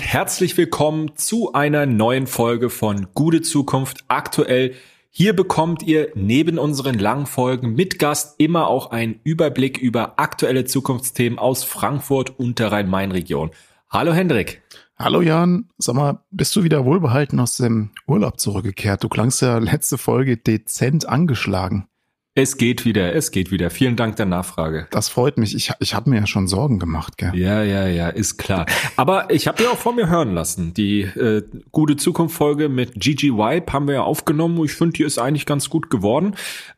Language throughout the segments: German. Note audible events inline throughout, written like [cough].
und herzlich willkommen zu einer neuen Folge von Gute Zukunft aktuell. Hier bekommt ihr neben unseren langen Folgen mit Gast immer auch einen Überblick über aktuelle Zukunftsthemen aus Frankfurt und der Rhein-Main-Region. Hallo Hendrik. Hallo Jan, sag mal, bist du wieder wohlbehalten aus dem Urlaub zurückgekehrt? Du klangst ja letzte Folge dezent angeschlagen. Es geht wieder, es geht wieder. Vielen Dank der Nachfrage. Das freut mich. Ich, ich habe mir ja schon Sorgen gemacht, gell? Ja, ja, ja, ist klar. Aber ich habe ja auch vor mir hören lassen. Die äh, gute Zukunft-Folge mit Gigi Wipe haben wir ja aufgenommen. Ich finde, die ist eigentlich ganz gut geworden.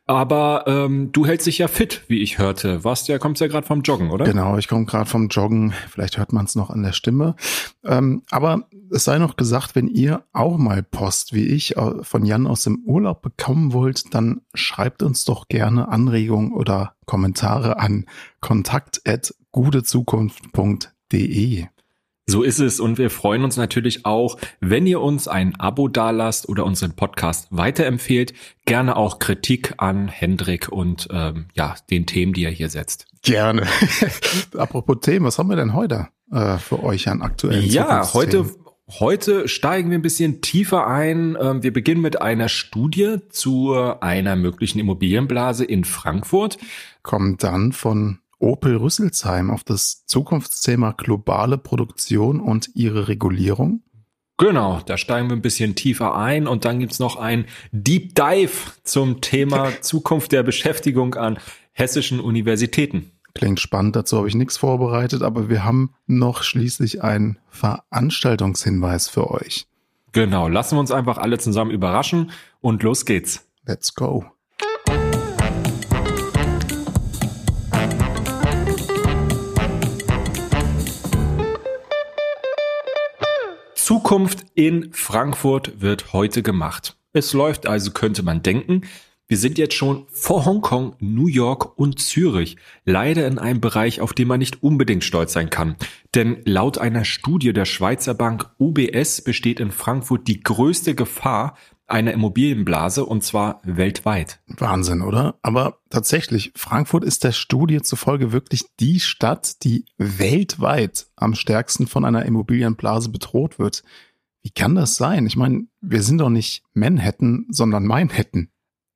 Aber ähm, du hältst dich ja fit, wie ich hörte. Warst ja, kommst ja gerade vom Joggen, oder? Genau, ich komme gerade vom Joggen. Vielleicht hört man es noch an der Stimme. Ähm, aber es sei noch gesagt, wenn ihr auch mal Post wie ich äh, von Jan aus dem Urlaub bekommen wollt, dann schreibt uns doch gerne Anregungen oder Kommentare an kontakt@gutezukunft.de. So ist es und wir freuen uns natürlich auch, wenn ihr uns ein Abo dalasst oder unseren Podcast weiterempfehlt. Gerne auch Kritik an Hendrik und ähm, ja den Themen, die er hier setzt. Gerne. [laughs] Apropos Themen, was haben wir denn heute äh, für euch an aktuellen Ja, heute Heute steigen wir ein bisschen tiefer ein. Ähm, wir beginnen mit einer Studie zu einer möglichen Immobilienblase in Frankfurt. Kommen dann von Opel Rüsselsheim auf das Zukunftsthema globale Produktion und ihre Regulierung. Genau, da steigen wir ein bisschen tiefer ein und dann gibt's noch ein Deep Dive zum Thema [laughs] Zukunft der Beschäftigung an hessischen Universitäten. Klingt spannend, dazu habe ich nichts vorbereitet, aber wir haben noch schließlich einen Veranstaltungshinweis für euch. Genau, lassen wir uns einfach alle zusammen überraschen und los geht's. Let's go. Zukunft in Frankfurt wird heute gemacht. Es läuft also, könnte man denken. Wir sind jetzt schon vor Hongkong, New York und Zürich. Leider in einem Bereich, auf den man nicht unbedingt stolz sein kann. Denn laut einer Studie der Schweizer Bank UBS besteht in Frankfurt die größte Gefahr einer Immobilienblase und zwar weltweit. Wahnsinn, oder? Aber tatsächlich, Frankfurt ist der Studie zufolge wirklich die Stadt, die weltweit am stärksten von einer Immobilienblase bedroht wird. Wie kann das sein? Ich meine, wir sind doch nicht Manhattan, sondern Manhattan.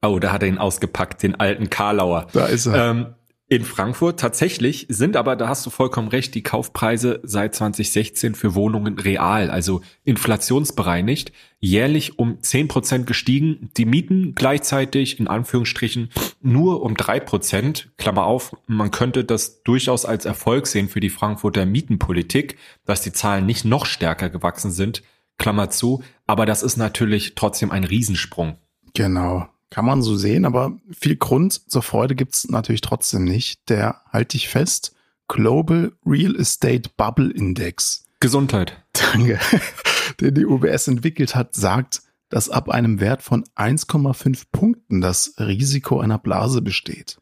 Oh, da hat er ihn ausgepackt, den alten Karlauer. Da ist er. Ähm, in Frankfurt tatsächlich sind aber, da hast du vollkommen recht, die Kaufpreise seit 2016 für Wohnungen real, also inflationsbereinigt, jährlich um zehn Prozent gestiegen. Die Mieten gleichzeitig in Anführungsstrichen nur um drei Prozent. Klammer auf, man könnte das durchaus als Erfolg sehen für die Frankfurter Mietenpolitik, dass die Zahlen nicht noch stärker gewachsen sind. Klammer zu. Aber das ist natürlich trotzdem ein Riesensprung. Genau. Kann man so sehen, aber viel Grund zur Freude gibt's natürlich trotzdem nicht. Der, halte ich fest, Global Real Estate Bubble Index. Gesundheit. Danke. [laughs] Den die UBS entwickelt hat, sagt, dass ab einem Wert von 1,5 Punkten das Risiko einer Blase besteht.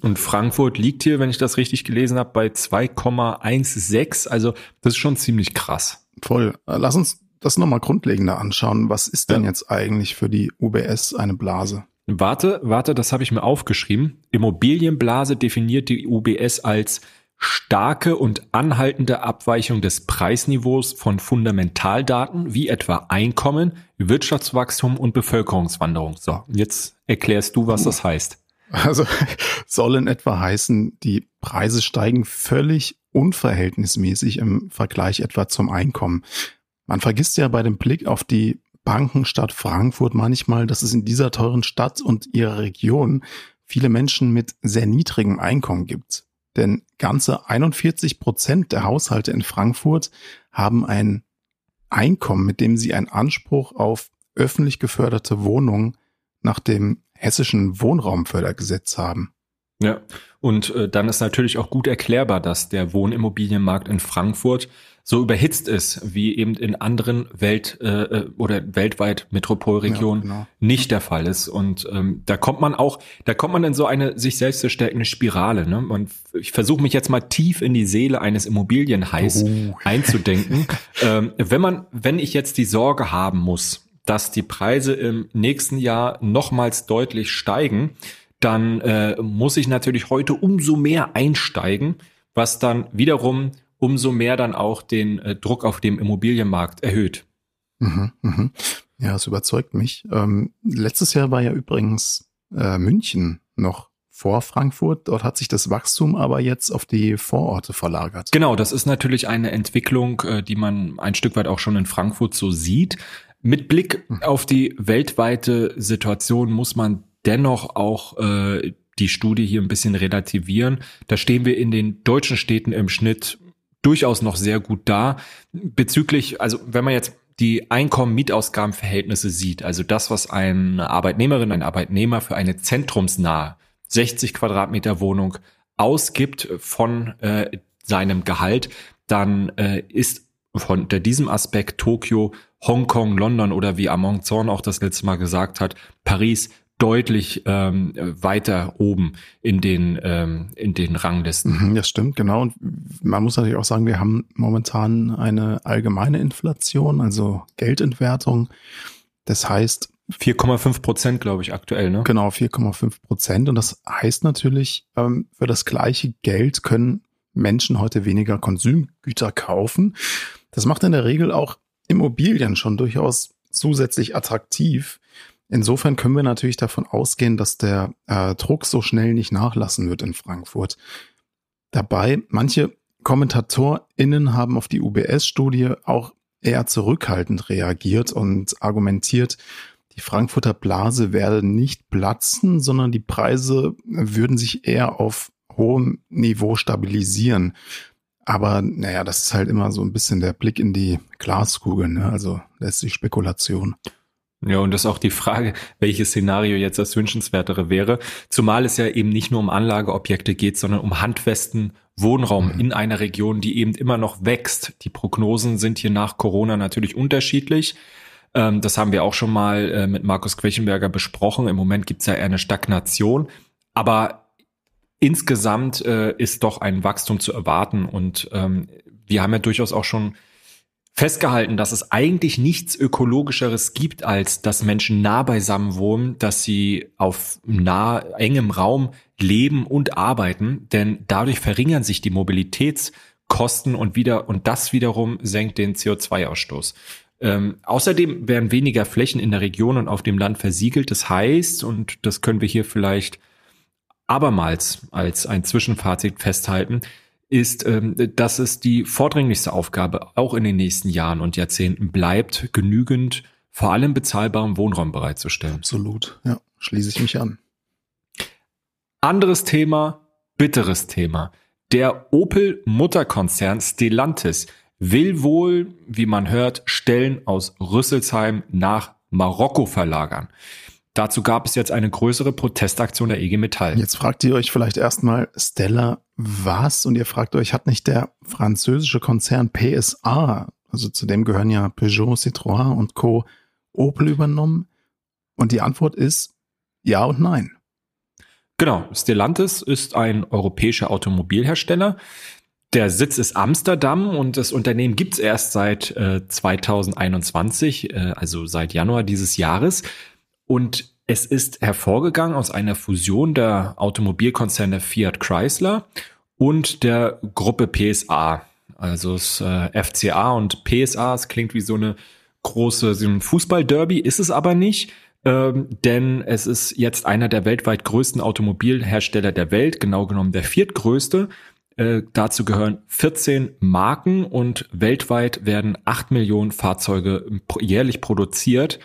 Und Frankfurt liegt hier, wenn ich das richtig gelesen habe, bei 2,16. Also das ist schon ziemlich krass. Voll. Lass uns das nochmal grundlegender anschauen. Was ist denn ja. jetzt eigentlich für die UBS eine Blase? Warte, warte, das habe ich mir aufgeschrieben. Immobilienblase definiert die UBS als starke und anhaltende Abweichung des Preisniveaus von Fundamentaldaten wie etwa Einkommen, Wirtschaftswachstum und Bevölkerungswanderung. So, jetzt erklärst du, was das heißt. Also [laughs] soll in etwa heißen, die Preise steigen völlig unverhältnismäßig im Vergleich etwa zum Einkommen. Man vergisst ja bei dem Blick auf die Bankenstadt Frankfurt manchmal, dass es in dieser teuren Stadt und ihrer Region viele Menschen mit sehr niedrigem Einkommen gibt. Denn ganze 41 Prozent der Haushalte in Frankfurt haben ein Einkommen, mit dem sie einen Anspruch auf öffentlich geförderte Wohnungen nach dem hessischen Wohnraumfördergesetz haben. Ja, und äh, dann ist natürlich auch gut erklärbar, dass der Wohnimmobilienmarkt in Frankfurt so überhitzt ist, wie eben in anderen Welt- äh, äh, oder weltweit Metropolregionen ja, genau. nicht der Fall ist. Und ähm, da kommt man auch, da kommt man in so eine sich selbst verstärkende Spirale. Ne? Und ich versuche mich jetzt mal tief in die Seele eines Immobilienhais oh. einzudenken. [laughs] ähm, wenn man, wenn ich jetzt die Sorge haben muss, dass die Preise im nächsten Jahr nochmals deutlich steigen, dann äh, muss ich natürlich heute umso mehr einsteigen, was dann wiederum umso mehr dann auch den äh, Druck auf dem Immobilienmarkt erhöht. Mhm, mhm. Ja, es überzeugt mich. Ähm, letztes Jahr war ja übrigens äh, München noch vor Frankfurt. Dort hat sich das Wachstum aber jetzt auf die Vororte verlagert. Genau, das ist natürlich eine Entwicklung, äh, die man ein Stück weit auch schon in Frankfurt so sieht. Mit Blick mhm. auf die weltweite Situation muss man dennoch auch äh, die Studie hier ein bisschen relativieren. Da stehen wir in den deutschen Städten im Schnitt durchaus noch sehr gut da. Bezüglich, also wenn man jetzt die Einkommen-Mietausgabenverhältnisse sieht, also das, was eine Arbeitnehmerin, ein Arbeitnehmer für eine zentrumsnahe 60 Quadratmeter Wohnung ausgibt von äh, seinem Gehalt, dann äh, ist von unter diesem Aspekt Tokio, Hongkong, London oder wie Amon Zorn auch das letzte Mal gesagt hat, Paris deutlich ähm, weiter oben in den ähm, in den Ranglisten. Mhm, das stimmt, genau. Und man muss natürlich auch sagen, wir haben momentan eine allgemeine Inflation, also Geldentwertung. Das heißt 4,5 Prozent, glaube ich, aktuell, ne? Genau, 4,5 Prozent. Und das heißt natürlich, ähm, für das gleiche Geld können Menschen heute weniger Konsumgüter kaufen. Das macht in der Regel auch Immobilien schon durchaus zusätzlich attraktiv. Insofern können wir natürlich davon ausgehen, dass der äh, Druck so schnell nicht nachlassen wird in Frankfurt. Dabei, manche KommentatorInnen haben auf die UBS-Studie auch eher zurückhaltend reagiert und argumentiert, die Frankfurter Blase werde nicht platzen, sondern die Preise würden sich eher auf hohem Niveau stabilisieren. Aber naja, das ist halt immer so ein bisschen der Blick in die Glaskugel, ne? also letztlich Spekulation. Ja, und das ist auch die Frage, welches Szenario jetzt das wünschenswertere wäre. Zumal es ja eben nicht nur um Anlageobjekte geht, sondern um handfesten Wohnraum mhm. in einer Region, die eben immer noch wächst. Die Prognosen sind hier nach Corona natürlich unterschiedlich. Ähm, das haben wir auch schon mal äh, mit Markus Quechenberger besprochen. Im Moment gibt es ja eher eine Stagnation. Aber insgesamt äh, ist doch ein Wachstum zu erwarten. Und ähm, wir haben ja durchaus auch schon festgehalten, dass es eigentlich nichts ökologischeres gibt, als dass Menschen nah beisammen wohnen, dass sie auf nah engem Raum leben und arbeiten, denn dadurch verringern sich die Mobilitätskosten und wieder und das wiederum senkt den CO2-Ausstoß. Ähm, außerdem werden weniger Flächen in der Region und auf dem Land versiegelt. Das heißt, und das können wir hier vielleicht abermals als ein Zwischenfazit festhalten, ist, ähm, dass es die vordringlichste Aufgabe auch in den nächsten Jahren und Jahrzehnten bleibt, genügend vor allem bezahlbaren Wohnraum bereitzustellen. Absolut, ja, schließe ich mich an. Anderes Thema, bitteres Thema. Der Opel-Mutterkonzern Stellantis will wohl, wie man hört, Stellen aus Rüsselsheim nach Marokko verlagern. Dazu gab es jetzt eine größere Protestaktion der EG Metall. Jetzt fragt ihr euch vielleicht erstmal, Stella, was? Und ihr fragt euch, hat nicht der französische Konzern PSA, also zu dem gehören ja Peugeot, Citroën und Co., Opel übernommen? Und die Antwort ist ja und nein. Genau, Stellantis ist ein europäischer Automobilhersteller. Der Sitz ist Amsterdam und das Unternehmen gibt's erst seit äh, 2021, äh, also seit Januar dieses Jahres. Und es ist hervorgegangen aus einer Fusion der Automobilkonzerne Fiat Chrysler und der Gruppe PSA. Also das äh, FCA und PSA, es klingt wie so eine große so ein Fußballderby, ist es aber nicht. Ähm, denn es ist jetzt einer der weltweit größten Automobilhersteller der Welt, genau genommen der viertgrößte. Äh, dazu gehören 14 Marken und weltweit werden 8 Millionen Fahrzeuge jährlich produziert.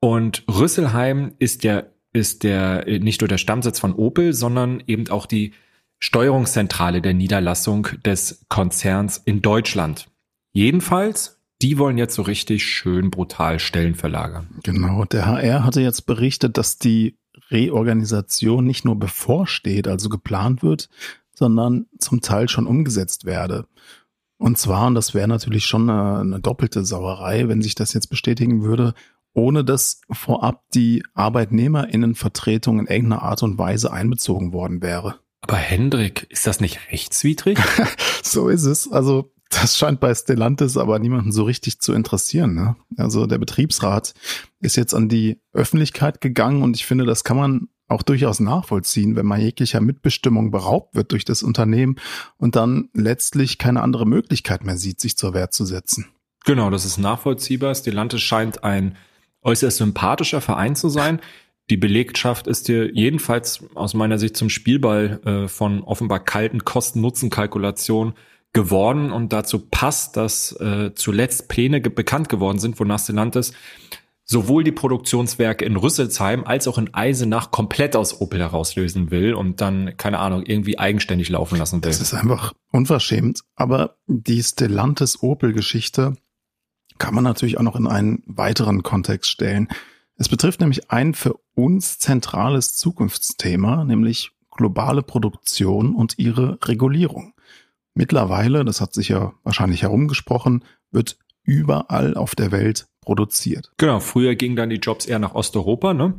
Und Rüsselheim ist der, ist der, äh, nicht nur der Stammsitz von Opel, sondern eben auch die Steuerungszentrale der Niederlassung des Konzerns in Deutschland. Jedenfalls, die wollen jetzt so richtig schön brutal Stellen verlagern. Genau, der HR hatte jetzt berichtet, dass die Reorganisation nicht nur bevorsteht, also geplant wird, sondern zum Teil schon umgesetzt werde. Und zwar, und das wäre natürlich schon eine, eine, doppelte Sauerei, wenn sich das jetzt bestätigen würde, ohne dass vorab die Arbeitnehmerinnenvertretung in irgendeiner Art und Weise einbezogen worden wäre. Aber Hendrik, ist das nicht rechtswidrig? [laughs] so ist es. Also das scheint bei Stellantis aber niemanden so richtig zu interessieren. Ne? Also der Betriebsrat ist jetzt an die Öffentlichkeit gegangen und ich finde, das kann man auch durchaus nachvollziehen, wenn man jeglicher Mitbestimmung beraubt wird durch das Unternehmen und dann letztlich keine andere Möglichkeit mehr sieht, sich zur Wehr zu setzen. Genau, das ist nachvollziehbar. Stellantis scheint ein äußerst sympathischer Verein zu sein. Die Belegschaft ist hier jedenfalls aus meiner Sicht zum Spielball äh, von offenbar kalten Kosten-Nutzen-Kalkulationen geworden und dazu passt, dass äh, zuletzt Pläne ge bekannt geworden sind, wonach Stellantis sowohl die Produktionswerke in Rüsselsheim als auch in Eisenach komplett aus Opel herauslösen will und dann, keine Ahnung, irgendwie eigenständig laufen lassen will. Das ist einfach unverschämt. Aber die Stellantis-Opel-Geschichte kann man natürlich auch noch in einen weiteren Kontext stellen. Es betrifft nämlich ein für uns zentrales Zukunftsthema, nämlich globale Produktion und ihre Regulierung. Mittlerweile, das hat sich ja wahrscheinlich herumgesprochen, wird überall auf der Welt produziert. Genau, früher gingen dann die Jobs eher nach Osteuropa, ne?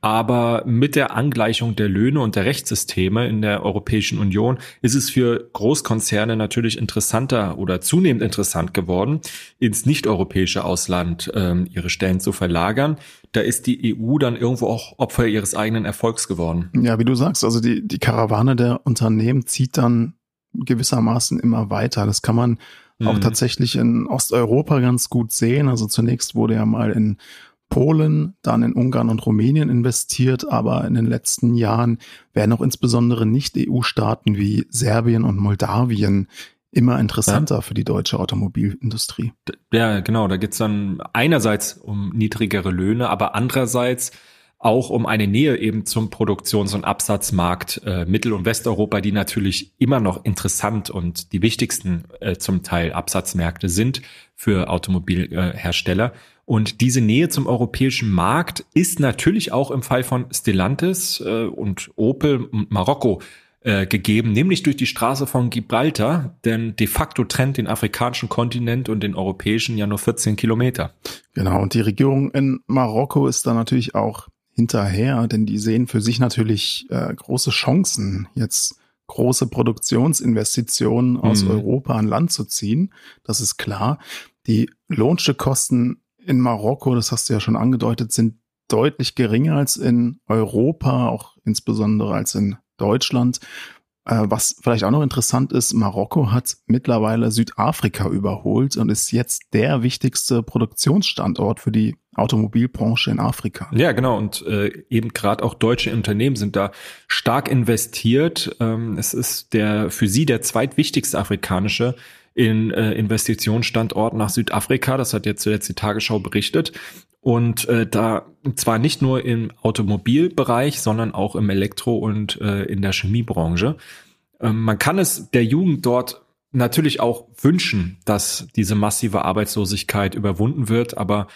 Aber mit der Angleichung der Löhne und der Rechtssysteme in der Europäischen Union ist es für Großkonzerne natürlich interessanter oder zunehmend interessant geworden, ins nicht-europäische Ausland ähm, ihre Stellen zu verlagern. Da ist die EU dann irgendwo auch Opfer ihres eigenen Erfolgs geworden. Ja, wie du sagst, also die, die Karawane der Unternehmen zieht dann gewissermaßen immer weiter. Das kann man auch mhm. tatsächlich in Osteuropa ganz gut sehen. Also zunächst wurde ja mal in Polen, dann in Ungarn und Rumänien investiert, aber in den letzten Jahren werden auch insbesondere Nicht-EU-Staaten wie Serbien und Moldawien immer interessanter ja. für die deutsche Automobilindustrie. Ja, genau. Da geht's dann einerseits um niedrigere Löhne, aber andererseits auch um eine Nähe eben zum Produktions- und Absatzmarkt äh, Mittel- und Westeuropa, die natürlich immer noch interessant und die wichtigsten äh, zum Teil Absatzmärkte sind für Automobilhersteller. Äh, und diese Nähe zum europäischen Markt ist natürlich auch im Fall von Stellantis äh, und Opel und Marokko äh, gegeben, nämlich durch die Straße von Gibraltar, denn de facto trennt den afrikanischen Kontinent und den europäischen ja nur 14 Kilometer. Genau, und die Regierung in Marokko ist da natürlich auch hinterher, denn die sehen für sich natürlich äh, große Chancen, jetzt große Produktionsinvestitionen aus mhm. Europa an Land zu ziehen. Das ist klar. Die Lohnstückkosten in Marokko, das hast du ja schon angedeutet, sind deutlich geringer als in Europa, auch insbesondere als in Deutschland. Äh, was vielleicht auch noch interessant ist, Marokko hat mittlerweile Südafrika überholt und ist jetzt der wichtigste Produktionsstandort für die Automobilbranche in Afrika. Ja, genau. Und äh, eben gerade auch deutsche Unternehmen sind da stark investiert. Ähm, es ist der für sie der zweitwichtigste afrikanische in äh, Investitionsstandort nach Südafrika. Das hat jetzt zuletzt die Tagesschau berichtet. Und äh, da zwar nicht nur im Automobilbereich, sondern auch im Elektro- und äh, in der Chemiebranche. Ähm, man kann es der Jugend dort natürlich auch wünschen, dass diese massive Arbeitslosigkeit überwunden wird, aber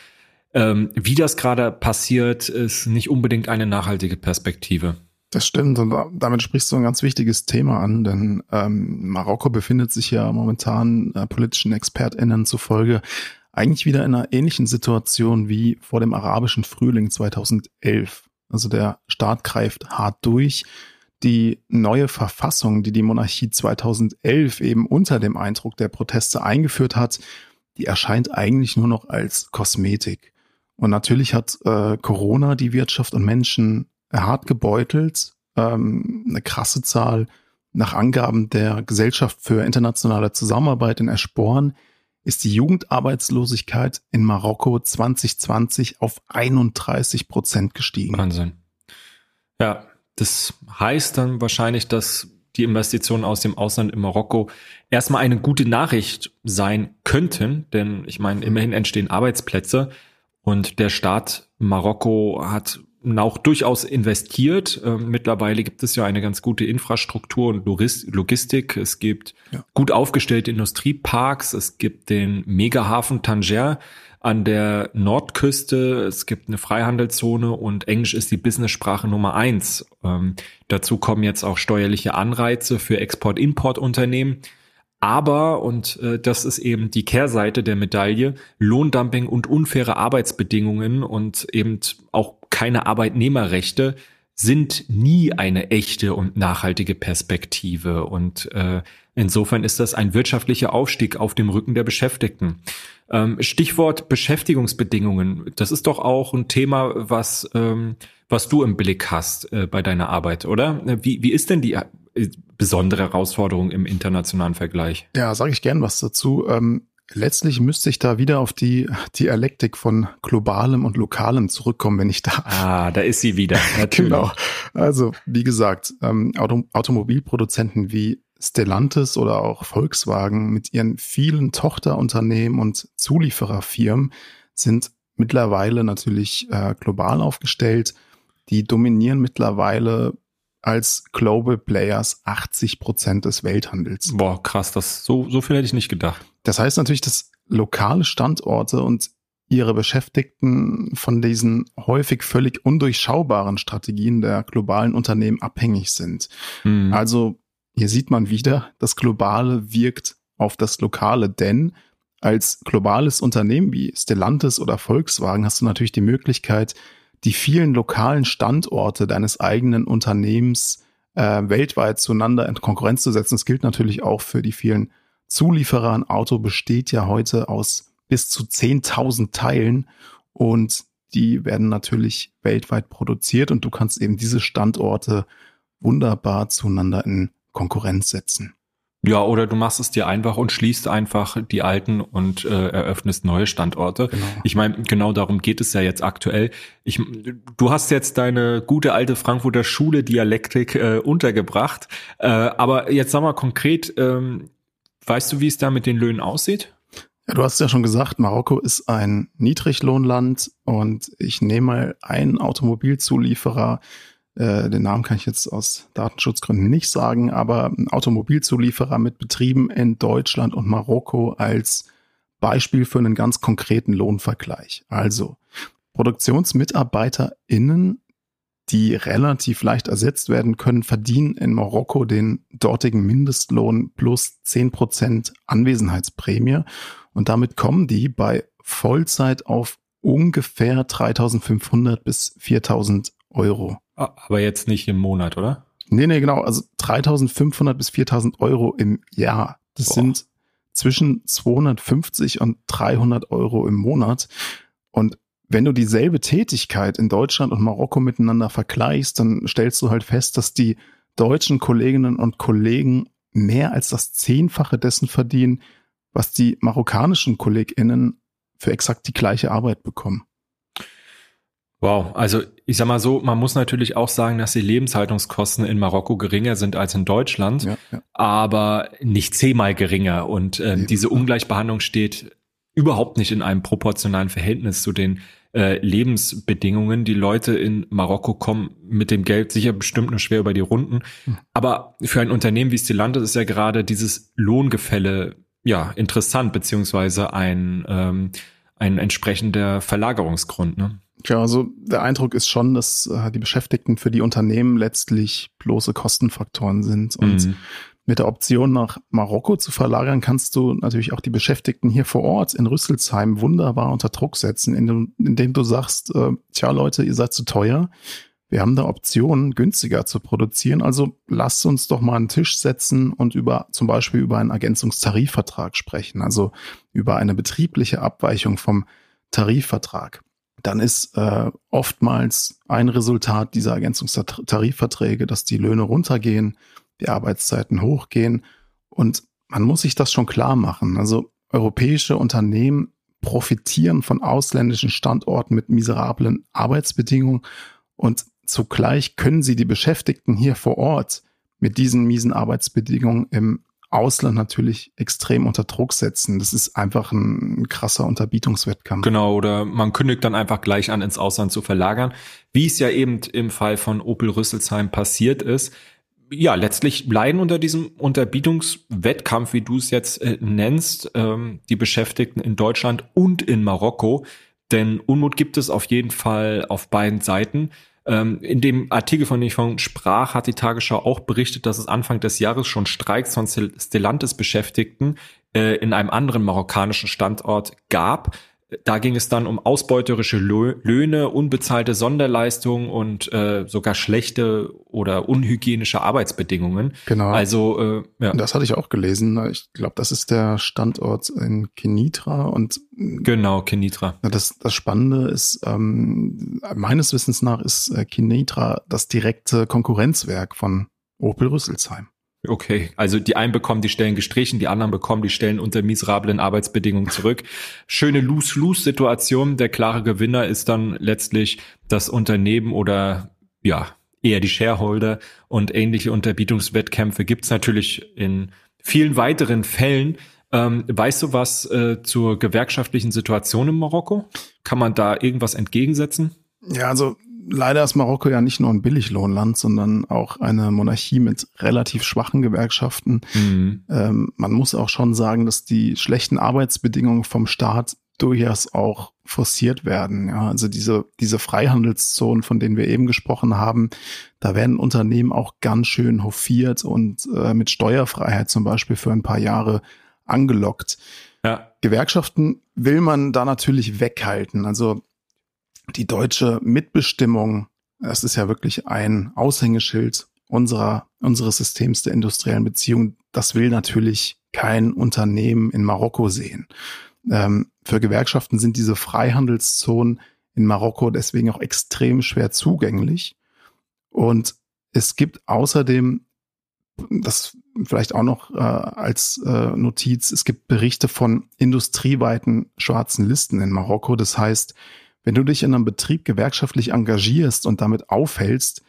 ähm, wie das gerade passiert, ist nicht unbedingt eine nachhaltige Perspektive. Das stimmt und damit sprichst du ein ganz wichtiges Thema an, denn ähm, Marokko befindet sich ja momentan äh, politischen ExpertInnen zufolge eigentlich wieder in einer ähnlichen Situation wie vor dem arabischen Frühling 2011. Also der Staat greift hart durch. Die neue Verfassung, die die Monarchie 2011 eben unter dem Eindruck der Proteste eingeführt hat, die erscheint eigentlich nur noch als Kosmetik. Und natürlich hat äh, Corona die Wirtschaft und Menschen hart gebeutelt. Ähm, eine krasse Zahl nach Angaben der Gesellschaft für internationale Zusammenarbeit in Eschborn ist die Jugendarbeitslosigkeit in Marokko 2020 auf 31 Prozent gestiegen. Wahnsinn. Ja, das heißt dann wahrscheinlich, dass die Investitionen aus dem Ausland in Marokko erstmal eine gute Nachricht sein könnten, denn ich meine, immerhin entstehen Arbeitsplätze und der Staat Marokko hat auch durchaus investiert. Ähm, mittlerweile gibt es ja eine ganz gute Infrastruktur und Logistik. Es gibt ja. gut aufgestellte Industrieparks. Es gibt den Megahafen Tanger an der Nordküste. Es gibt eine Freihandelszone und Englisch ist die Business-Sprache Nummer eins. Ähm, dazu kommen jetzt auch steuerliche Anreize für Export-Import-Unternehmen. Aber, und äh, das ist eben die Kehrseite der Medaille, Lohndumping und unfaire Arbeitsbedingungen und eben auch keine Arbeitnehmerrechte sind nie eine echte und nachhaltige Perspektive. Und äh, insofern ist das ein wirtschaftlicher Aufstieg auf dem Rücken der Beschäftigten. Ähm, Stichwort Beschäftigungsbedingungen. Das ist doch auch ein Thema, was, ähm, was du im Blick hast äh, bei deiner Arbeit, oder? Wie, wie ist denn die äh, besondere Herausforderung im internationalen Vergleich? Ja, sage ich gern was dazu. Ähm, letztlich müsste ich da wieder auf die Dialektik von globalem und lokalem zurückkommen, wenn ich da. Ah, da ist sie wieder. [laughs] Natürlich. genau. Also, wie gesagt, ähm, Auto Automobilproduzenten wie Stellantis oder auch Volkswagen mit ihren vielen Tochterunternehmen und Zuliefererfirmen sind mittlerweile natürlich äh, global aufgestellt. Die dominieren mittlerweile als Global Players 80 Prozent des Welthandels. Boah, krass, das so so viel hätte ich nicht gedacht. Das heißt natürlich, dass lokale Standorte und ihre Beschäftigten von diesen häufig völlig undurchschaubaren Strategien der globalen Unternehmen abhängig sind. Mhm. Also hier sieht man wieder, das Globale wirkt auf das Lokale, denn als globales Unternehmen wie Stellantis oder Volkswagen hast du natürlich die Möglichkeit, die vielen lokalen Standorte deines eigenen Unternehmens äh, weltweit zueinander in Konkurrenz zu setzen. Das gilt natürlich auch für die vielen Zulieferer. Ein Auto besteht ja heute aus bis zu 10.000 Teilen und die werden natürlich weltweit produziert und du kannst eben diese Standorte wunderbar zueinander in Konkurrenz setzen. Ja, oder du machst es dir einfach und schließt einfach die alten und äh, eröffnest neue Standorte. Genau. Ich meine, genau darum geht es ja jetzt aktuell. Ich, du hast jetzt deine gute alte Frankfurter Schule Dialektik äh, untergebracht, äh, aber jetzt sag mal konkret, ähm, weißt du, wie es da mit den Löhnen aussieht? Ja, du hast ja schon gesagt, Marokko ist ein Niedriglohnland und ich nehme mal einen Automobilzulieferer, äh, den Namen kann ich jetzt aus Datenschutzgründen nicht sagen, aber ein Automobilzulieferer mit Betrieben in Deutschland und Marokko als Beispiel für einen ganz konkreten Lohnvergleich. Also ProduktionsmitarbeiterInnen, die relativ leicht ersetzt werden können, verdienen in Marokko den dortigen Mindestlohn plus zehn Prozent Anwesenheitsprämie. Und damit kommen die bei Vollzeit auf ungefähr 3500 bis 4000 Euro. Aber jetzt nicht im Monat, oder? Nee, nee, genau. Also 3500 bis 4000 Euro im Jahr. Das Boah. sind zwischen 250 und 300 Euro im Monat. Und wenn du dieselbe Tätigkeit in Deutschland und Marokko miteinander vergleichst, dann stellst du halt fest, dass die deutschen Kolleginnen und Kollegen mehr als das Zehnfache dessen verdienen, was die marokkanischen KollegInnen für exakt die gleiche Arbeit bekommen. Wow, also ich sag mal so, man muss natürlich auch sagen, dass die Lebenshaltungskosten in Marokko geringer sind als in Deutschland, ja, ja. aber nicht zehnmal geringer. Und ähm, diese Ungleichbehandlung steht überhaupt nicht in einem proportionalen Verhältnis zu den äh, Lebensbedingungen. Die Leute in Marokko kommen mit dem Geld sicher bestimmt nur schwer über die Runden. Hm. Aber für ein Unternehmen wie Stellantis ist ja gerade dieses Lohngefälle ja interessant, beziehungsweise ein, ähm, ein entsprechender Verlagerungsgrund. Ne? Tja, also der Eindruck ist schon, dass äh, die Beschäftigten für die Unternehmen letztlich bloße Kostenfaktoren sind. Und mhm. Mit der Option nach Marokko zu verlagern, kannst du natürlich auch die Beschäftigten hier vor Ort in Rüsselsheim wunderbar unter Druck setzen, indem, du sagst, äh, tja Leute, ihr seid zu teuer. Wir haben da Optionen, günstiger zu produzieren. Also lasst uns doch mal einen Tisch setzen und über zum Beispiel über einen Ergänzungstarifvertrag sprechen, also über eine betriebliche Abweichung vom Tarifvertrag dann ist äh, oftmals ein Resultat dieser Ergänzungstarifverträge, dass die Löhne runtergehen, die Arbeitszeiten hochgehen. Und man muss sich das schon klar machen. Also europäische Unternehmen profitieren von ausländischen Standorten mit miserablen Arbeitsbedingungen und zugleich können sie die Beschäftigten hier vor Ort mit diesen miesen Arbeitsbedingungen im Ausland natürlich extrem unter Druck setzen. Das ist einfach ein krasser Unterbietungswettkampf. Genau, oder man kündigt dann einfach gleich an, ins Ausland zu verlagern, wie es ja eben im Fall von Opel Rüsselsheim passiert ist. Ja, letztlich leiden unter diesem Unterbietungswettkampf, wie du es jetzt äh, nennst, ähm, die Beschäftigten in Deutschland und in Marokko. Denn Unmut gibt es auf jeden Fall auf beiden Seiten. Ähm, in dem Artikel, von dem ich von sprach, hat die Tagesschau auch berichtet, dass es Anfang des Jahres schon Streiks von Stellantis-Beschäftigten äh, in einem anderen marokkanischen Standort gab. Da ging es dann um ausbeuterische Löhne, unbezahlte Sonderleistungen und äh, sogar schlechte oder unhygienische Arbeitsbedingungen. Genau. Also äh, ja. Das hatte ich auch gelesen. Ich glaube, das ist der Standort in Kenitra und genau Kenitra. Das, das Spannende ist, ähm, meines Wissens nach ist äh, Kenitra das direkte Konkurrenzwerk von Opel Rüsselsheim. Okay, also die einen bekommen die Stellen gestrichen, die anderen bekommen die Stellen unter miserablen Arbeitsbedingungen zurück. Schöne Lose-Lose-Situation. Der klare Gewinner ist dann letztlich das Unternehmen oder ja, eher die Shareholder und ähnliche Unterbietungswettkämpfe gibt's natürlich in vielen weiteren Fällen. Ähm, weißt du was äh, zur gewerkschaftlichen Situation in Marokko? Kann man da irgendwas entgegensetzen? Ja, also leider ist Marokko ja nicht nur ein Billiglohnland, sondern auch eine Monarchie mit relativ schwachen Gewerkschaften. Mhm. Ähm, man muss auch schon sagen, dass die schlechten Arbeitsbedingungen vom Staat durchaus auch forciert werden. Ja, also diese, diese Freihandelszonen, von denen wir eben gesprochen haben, da werden Unternehmen auch ganz schön hofiert und äh, mit Steuerfreiheit zum Beispiel für ein paar Jahre angelockt. Ja. Gewerkschaften will man da natürlich weghalten. Also die deutsche Mitbestimmung, das ist ja wirklich ein Aushängeschild unserer, unseres Systems der industriellen Beziehung. Das will natürlich kein Unternehmen in Marokko sehen. Ähm, für Gewerkschaften sind diese Freihandelszonen in Marokko deswegen auch extrem schwer zugänglich. Und es gibt außerdem, das vielleicht auch noch äh, als äh, Notiz, es gibt Berichte von industrieweiten schwarzen Listen in Marokko. Das heißt, wenn du dich in einem Betrieb gewerkschaftlich engagierst und damit aufhältst,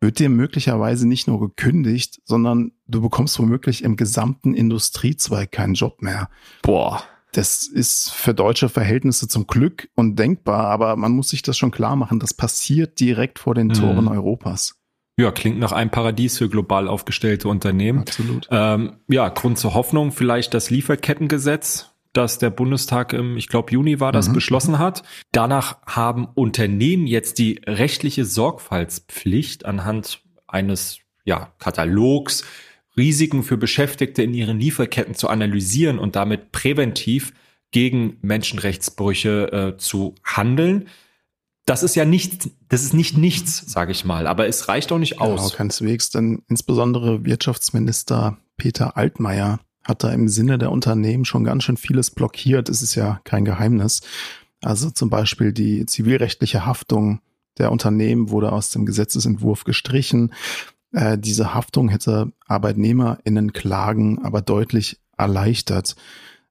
wird dir möglicherweise nicht nur gekündigt, sondern du bekommst womöglich im gesamten Industriezweig keinen Job mehr. Boah. Das ist für deutsche Verhältnisse zum Glück undenkbar, aber man muss sich das schon klar machen. Das passiert direkt vor den Toren mhm. Europas. Ja, klingt nach einem Paradies für global aufgestellte Unternehmen. Absolut. Ähm, ja, Grund zur Hoffnung vielleicht das Lieferkettengesetz, das der Bundestag im, ich glaube, Juni war das, mhm. beschlossen hat. Danach haben Unternehmen jetzt die rechtliche Sorgfaltspflicht anhand eines ja, Katalogs, Risiken für Beschäftigte in ihren Lieferketten zu analysieren und damit präventiv gegen Menschenrechtsbrüche äh, zu handeln. Das ist ja nicht, das ist nicht nichts, sage ich mal, aber es reicht auch nicht genau, aus. Genau, keineswegs, denn insbesondere Wirtschaftsminister Peter Altmaier hat da im Sinne der Unternehmen schon ganz schön vieles blockiert. Es ist ja kein Geheimnis. Also zum Beispiel die zivilrechtliche Haftung der Unternehmen wurde aus dem Gesetzesentwurf gestrichen. Äh, diese Haftung hätte ArbeitnehmerInnen Klagen aber deutlich erleichtert.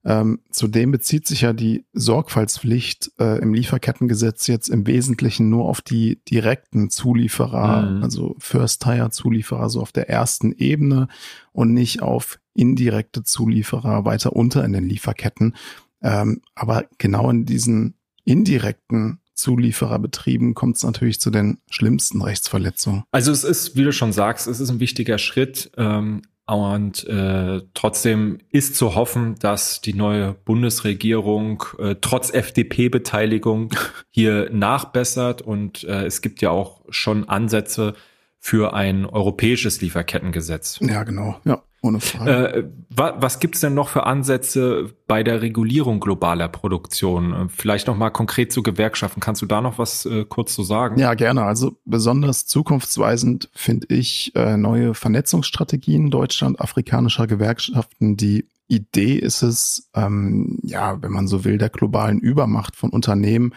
Ähm, zudem bezieht sich ja die Sorgfaltspflicht äh, im Lieferkettengesetz jetzt im Wesentlichen nur auf die direkten Zulieferer, mhm. also First-Tire-Zulieferer, so auf der ersten Ebene und nicht auf indirekte Zulieferer weiter unter in den Lieferketten. Ähm, aber genau in diesen indirekten Zuliefererbetrieben kommt es natürlich zu den schlimmsten Rechtsverletzungen. Also es ist, wie du schon sagst, es ist ein wichtiger Schritt. Ähm, und äh, trotzdem ist zu hoffen, dass die neue Bundesregierung äh, trotz FDP-Beteiligung [laughs] hier nachbessert. Und äh, es gibt ja auch schon Ansätze für ein europäisches Lieferkettengesetz. Ja, genau. Ja. Ohne Frage. Äh, wa was gibt's denn noch für Ansätze bei der Regulierung globaler Produktion? Äh, vielleicht noch mal konkret zu Gewerkschaften. Kannst du da noch was äh, kurz zu sagen? Ja, gerne. Also besonders zukunftsweisend finde ich äh, neue Vernetzungsstrategien Deutschland, afrikanischer Gewerkschaften. Die Idee ist es, ähm, ja, wenn man so will, der globalen Übermacht von Unternehmen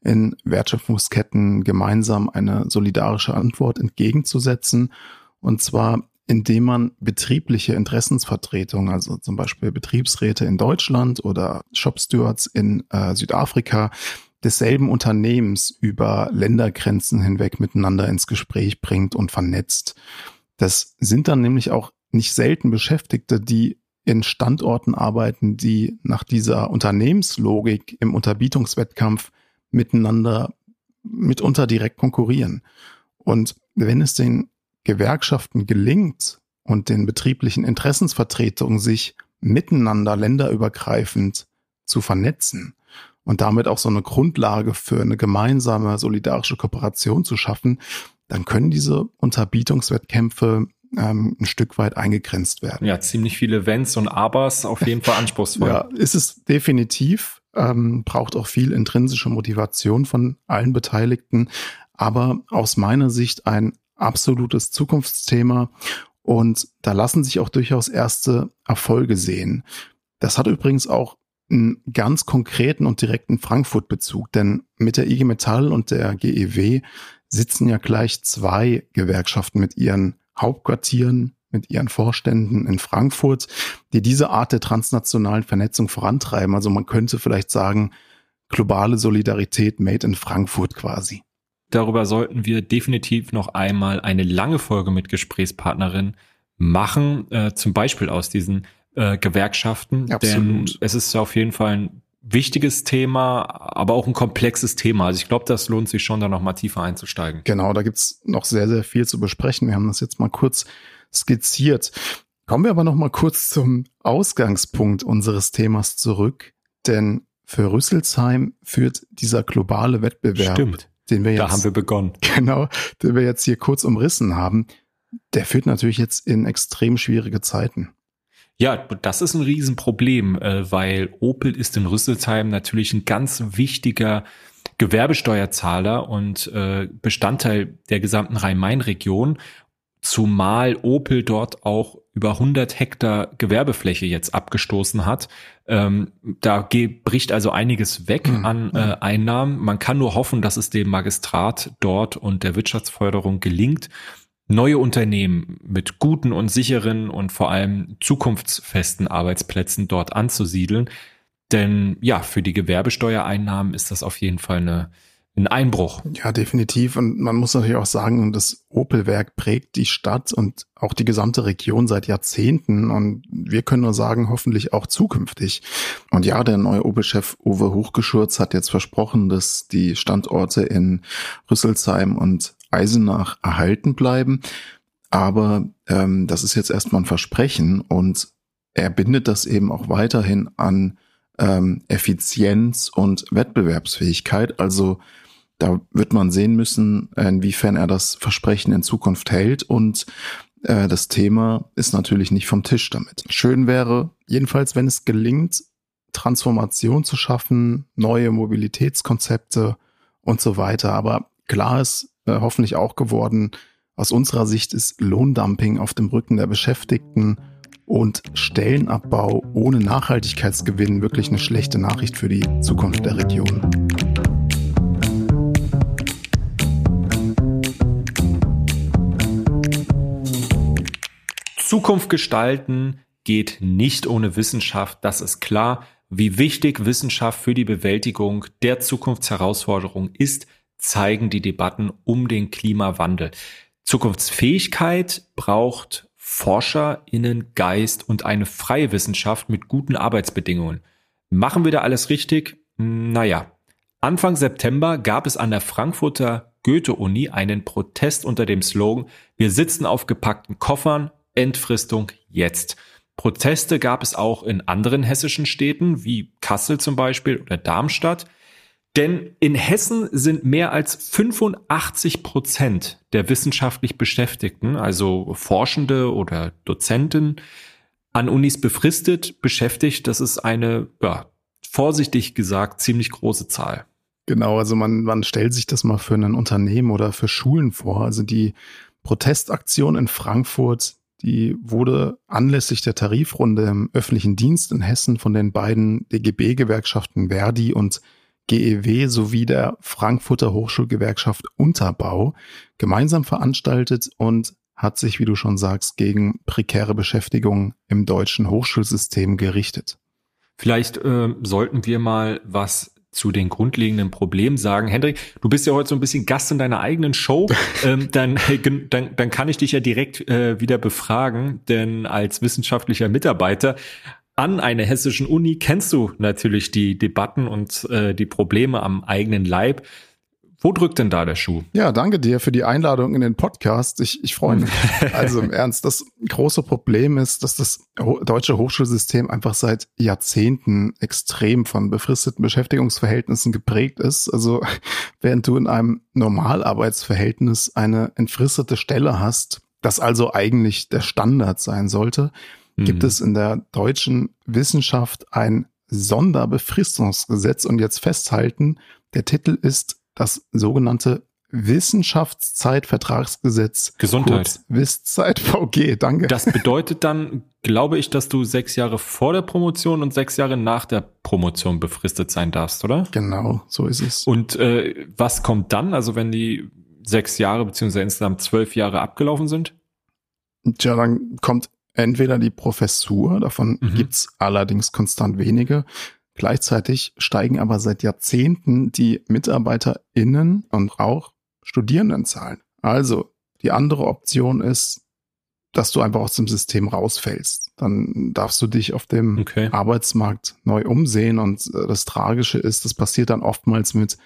in Wertschöpfungsketten gemeinsam eine solidarische Antwort entgegenzusetzen. Und zwar indem man betriebliche Interessensvertretung, also zum Beispiel Betriebsräte in Deutschland oder Shopstewards in äh, Südafrika, desselben Unternehmens über Ländergrenzen hinweg miteinander ins Gespräch bringt und vernetzt. Das sind dann nämlich auch nicht selten Beschäftigte, die in Standorten arbeiten, die nach dieser Unternehmenslogik im Unterbietungswettkampf miteinander mitunter direkt konkurrieren. Und wenn es den Gewerkschaften gelingt und den betrieblichen Interessensvertretungen sich miteinander länderübergreifend zu vernetzen und damit auch so eine Grundlage für eine gemeinsame solidarische Kooperation zu schaffen, dann können diese Unterbietungswettkämpfe ähm, ein Stück weit eingegrenzt werden. Ja, ziemlich viele Wenns und Abers, auf jeden Fall anspruchsvoll. ja, ist es definitiv. ähm, braucht auch viel intrinsische Motivation von allen Beteiligten, aber aus meiner Sicht ein absolutes Zukunftsthema und da lassen sich auch durchaus erste Erfolge sehen. Das hat übrigens auch einen ganz konkreten und direkten Frankfurt-Bezug, denn mit der IG Metall und der GEW sitzen ja gleich zwei Gewerkschaften mit ihren Hauptquartieren, mit ihren Vorständen in Frankfurt, die diese Art der transnationalen Vernetzung vorantreiben. Also man könnte vielleicht sagen, globale Solidarität made in Frankfurt quasi. Darüber sollten wir definitiv noch einmal eine lange Folge mit Gesprächspartnerin machen, äh, zum Beispiel aus diesen äh, Gewerkschaften. Absolut. Denn es ist auf jeden Fall ein wichtiges Thema, aber auch ein komplexes Thema. Also ich glaube, das lohnt sich schon, da noch mal tiefer einzusteigen. Genau, da gibt's noch sehr, sehr viel zu besprechen. Wir haben das jetzt mal kurz skizziert. Kommen wir aber noch mal kurz zum Ausgangspunkt unseres Themas zurück, denn für Rüsselsheim führt dieser globale Wettbewerb, Stimmt. Den wir jetzt, da haben wir begonnen. [laughs] Genau, den wir jetzt hier kurz umrissen haben, der führt natürlich jetzt in extrem schwierige Zeiten. Ja, das ist ein Riesenproblem, äh, weil Opel ist in Rüsselsheim natürlich ein ganz wichtiger Gewerbesteuerzahler und äh, Bestandteil der gesamten Rhein-Main-Region, zumal Opel dort auch über 100 Hektar Gewerbefläche jetzt abgestoßen hat. Ähm, da bricht also einiges weg mhm. an äh, Einnahmen. Man kann nur hoffen, dass es dem Magistrat dort und der Wirtschaftsförderung gelingt, neue Unternehmen mit guten und sicheren und vor allem zukunftsfesten Arbeitsplätzen dort anzusiedeln. Denn ja, für die Gewerbesteuereinnahmen ist das auf jeden Fall eine, ein Einbruch. Ja, definitiv. Und man muss natürlich auch sagen, das Opel-Werk prägt die Stadt und auch die gesamte Region seit Jahrzehnten. Und wir können nur sagen, hoffentlich auch zukünftig. Und ja, der neue Opel-Chef Uwe Hochgeschurz hat jetzt versprochen, dass die Standorte in Rüsselsheim und Eisenach erhalten bleiben. Aber ähm, das ist jetzt erstmal ein Versprechen und er bindet das eben auch weiterhin an ähm, Effizienz und Wettbewerbsfähigkeit. Also da wird man sehen müssen, inwiefern er das Versprechen in Zukunft hält. Und äh, das Thema ist natürlich nicht vom Tisch damit. Schön wäre, jedenfalls, wenn es gelingt, Transformation zu schaffen, neue Mobilitätskonzepte und so weiter. Aber klar ist, äh, hoffentlich auch geworden. Aus unserer Sicht ist Lohndumping auf dem Rücken der Beschäftigten und Stellenabbau ohne Nachhaltigkeitsgewinn wirklich eine schlechte Nachricht für die Zukunft der Region. Zukunft gestalten geht nicht ohne Wissenschaft, das ist klar. Wie wichtig Wissenschaft für die Bewältigung der Zukunftsherausforderung ist, zeigen die Debatten um den Klimawandel. Zukunftsfähigkeit braucht ForscherInnen, Geist und eine freie Wissenschaft mit guten Arbeitsbedingungen. Machen wir da alles richtig? Naja. Anfang September gab es an der Frankfurter Goethe-Uni einen Protest unter dem Slogan Wir sitzen auf gepackten Koffern, Entfristung jetzt. Proteste gab es auch in anderen hessischen Städten, wie Kassel zum Beispiel oder Darmstadt. Denn in Hessen sind mehr als 85 Prozent der wissenschaftlich Beschäftigten, also Forschende oder Dozenten, an Unis befristet beschäftigt. Das ist eine, ja, vorsichtig gesagt, ziemlich große Zahl. Genau, also man, man stellt sich das mal für ein Unternehmen oder für Schulen vor. Also die Protestaktion in Frankfurt, die wurde anlässlich der Tarifrunde im öffentlichen Dienst in Hessen von den beiden DGB-Gewerkschaften Verdi und GEW sowie der Frankfurter Hochschulgewerkschaft Unterbau gemeinsam veranstaltet und hat sich, wie du schon sagst, gegen prekäre Beschäftigung im deutschen Hochschulsystem gerichtet. Vielleicht äh, sollten wir mal was zu den grundlegenden Problemen sagen. Hendrik, du bist ja heute so ein bisschen Gast in deiner eigenen Show. [laughs] ähm, dann, dann, dann kann ich dich ja direkt äh, wieder befragen, denn als wissenschaftlicher Mitarbeiter an einer hessischen Uni kennst du natürlich die Debatten und äh, die Probleme am eigenen Leib. Wo drückt denn da der Schuh? Ja, danke dir für die Einladung in den Podcast. Ich, ich freue mich. [laughs] also im Ernst, das große Problem ist, dass das deutsche Hochschulsystem einfach seit Jahrzehnten extrem von befristeten Beschäftigungsverhältnissen geprägt ist. Also [laughs] während du in einem Normalarbeitsverhältnis eine entfristete Stelle hast, das also eigentlich der Standard sein sollte, gibt mhm. es in der deutschen Wissenschaft ein Sonderbefristungsgesetz und jetzt festhalten, der Titel ist das sogenannte Wissenschaftszeitvertragsgesetz. Gesundheit. Wisszeit VG, danke. Das bedeutet dann, glaube ich, dass du sechs Jahre vor der Promotion und sechs Jahre nach der Promotion befristet sein darfst, oder? Genau, so ist es. Und äh, was kommt dann, also wenn die sechs Jahre beziehungsweise insgesamt zwölf Jahre abgelaufen sind? Tja, dann kommt entweder die Professur, davon mhm. gibt's allerdings konstant wenige, Gleichzeitig steigen aber seit Jahrzehnten die MitarbeiterInnen und auch Studierendenzahlen. Also die andere Option ist, dass du einfach aus dem System rausfällst. Dann darfst du dich auf dem okay. Arbeitsmarkt neu umsehen. Und äh, das Tragische ist, das passiert dann oftmals mit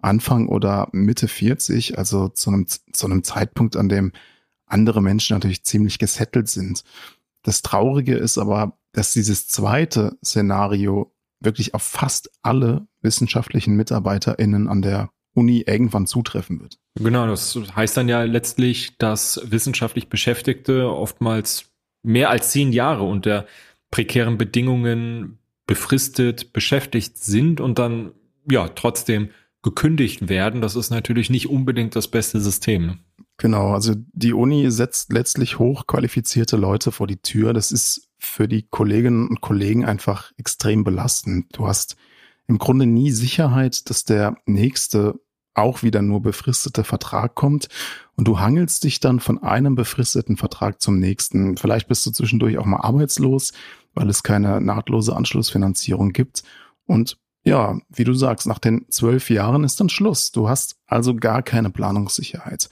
Anfang oder Mitte 40, also zu einem, zu einem Zeitpunkt, an dem andere Menschen natürlich ziemlich gesettelt sind. Das Traurige ist aber, dass dieses zweite Szenario wirklich auf fast alle wissenschaftlichen MitarbeiterInnen an der Uni irgendwann zutreffen wird. Genau, das heißt dann ja letztlich, dass wissenschaftlich Beschäftigte oftmals mehr als zehn Jahre unter prekären Bedingungen befristet beschäftigt sind und dann ja trotzdem gekündigt werden. Das ist natürlich nicht unbedingt das beste System. Genau, also die Uni setzt letztlich hochqualifizierte Leute vor die Tür. Das ist für die Kolleginnen und Kollegen einfach extrem belastend. Du hast im Grunde nie Sicherheit, dass der nächste auch wieder nur befristete Vertrag kommt und du hangelst dich dann von einem befristeten Vertrag zum nächsten. Vielleicht bist du zwischendurch auch mal arbeitslos, weil es keine nahtlose Anschlussfinanzierung gibt und ja, wie du sagst, nach den zwölf Jahren ist dann Schluss. Du hast also gar keine Planungssicherheit.